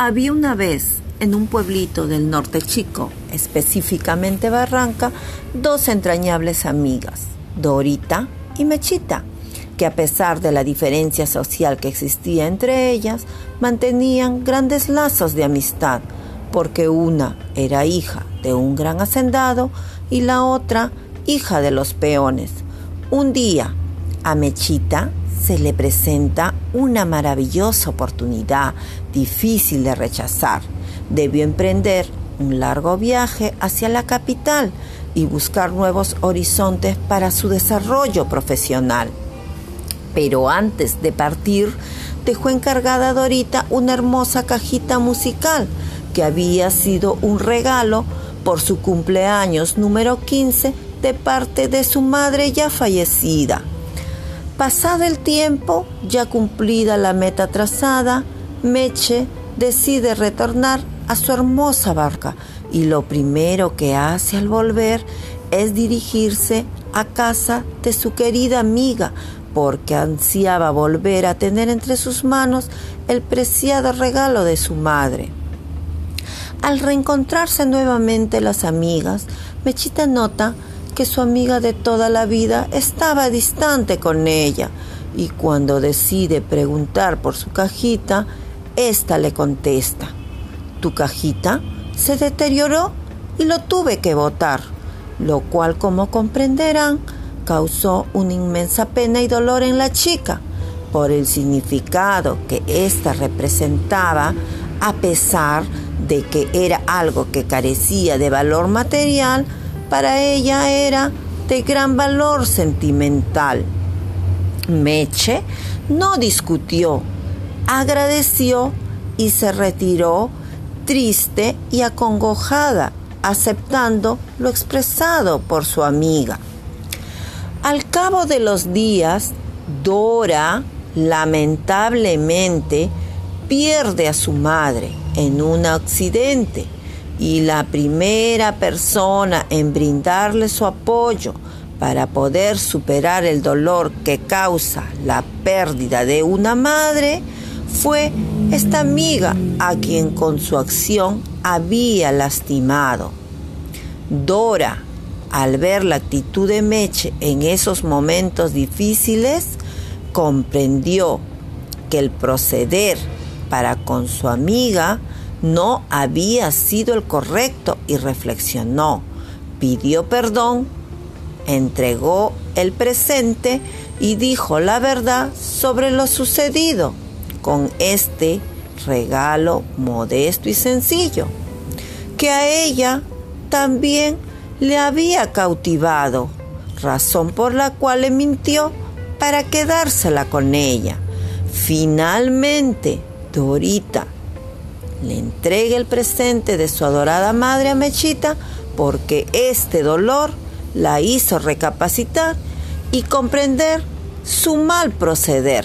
Había una vez en un pueblito del norte chico, específicamente Barranca, dos entrañables amigas, Dorita y Mechita, que a pesar de la diferencia social que existía entre ellas, mantenían grandes lazos de amistad, porque una era hija de un gran hacendado y la otra hija de los peones. Un día, a Mechita se le presenta una maravillosa oportunidad difícil de rechazar. Debió emprender un largo viaje hacia la capital y buscar nuevos horizontes para su desarrollo profesional. Pero antes de partir, dejó encargada a Dorita una hermosa cajita musical que había sido un regalo por su cumpleaños número 15 de parte de su madre ya fallecida. Pasado el tiempo, ya cumplida la meta trazada, Meche decide retornar a su hermosa barca y lo primero que hace al volver es dirigirse a casa de su querida amiga porque ansiaba volver a tener entre sus manos el preciado regalo de su madre. Al reencontrarse nuevamente las amigas, Mechita nota que su amiga de toda la vida estaba distante con ella y cuando decide preguntar por su cajita, ésta le contesta, tu cajita se deterioró y lo tuve que botar, lo cual como comprenderán causó una inmensa pena y dolor en la chica por el significado que ésta representaba a pesar de que era algo que carecía de valor material, para ella era de gran valor sentimental. Meche no discutió, agradeció y se retiró triste y acongojada, aceptando lo expresado por su amiga. Al cabo de los días, Dora lamentablemente pierde a su madre en un accidente y la primera persona en brindarle su apoyo para poder superar el dolor que causa la pérdida de una madre fue esta amiga a quien con su acción había lastimado. Dora, al ver la actitud de Meche en esos momentos difíciles, comprendió que el proceder para con su amiga no había sido el correcto y reflexionó, pidió perdón, entregó el presente y dijo la verdad sobre lo sucedido con este regalo modesto y sencillo, que a ella también le había cautivado, razón por la cual le mintió para quedársela con ella. Finalmente, Dorita le entrega el presente de su adorada madre a Mechita porque este dolor la hizo recapacitar y comprender su mal proceder.